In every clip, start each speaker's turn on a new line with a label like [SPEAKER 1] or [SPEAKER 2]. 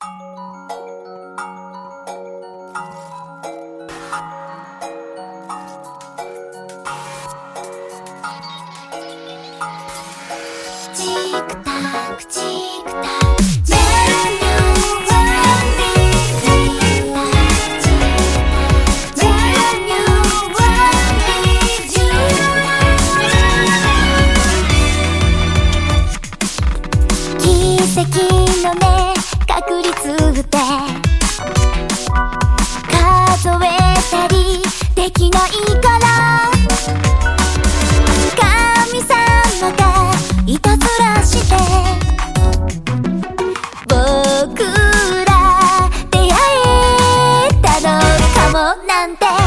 [SPEAKER 1] チークタクチークタク。なんて。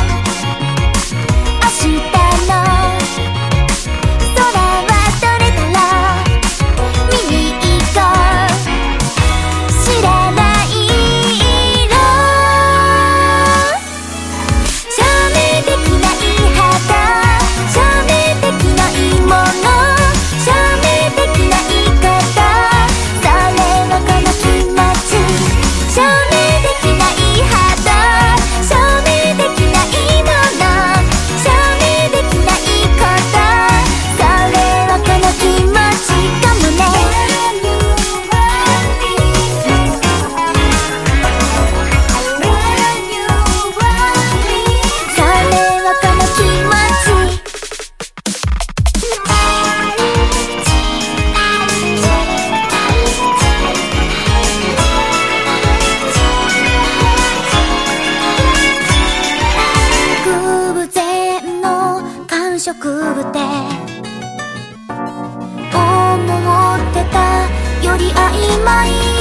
[SPEAKER 1] より曖昧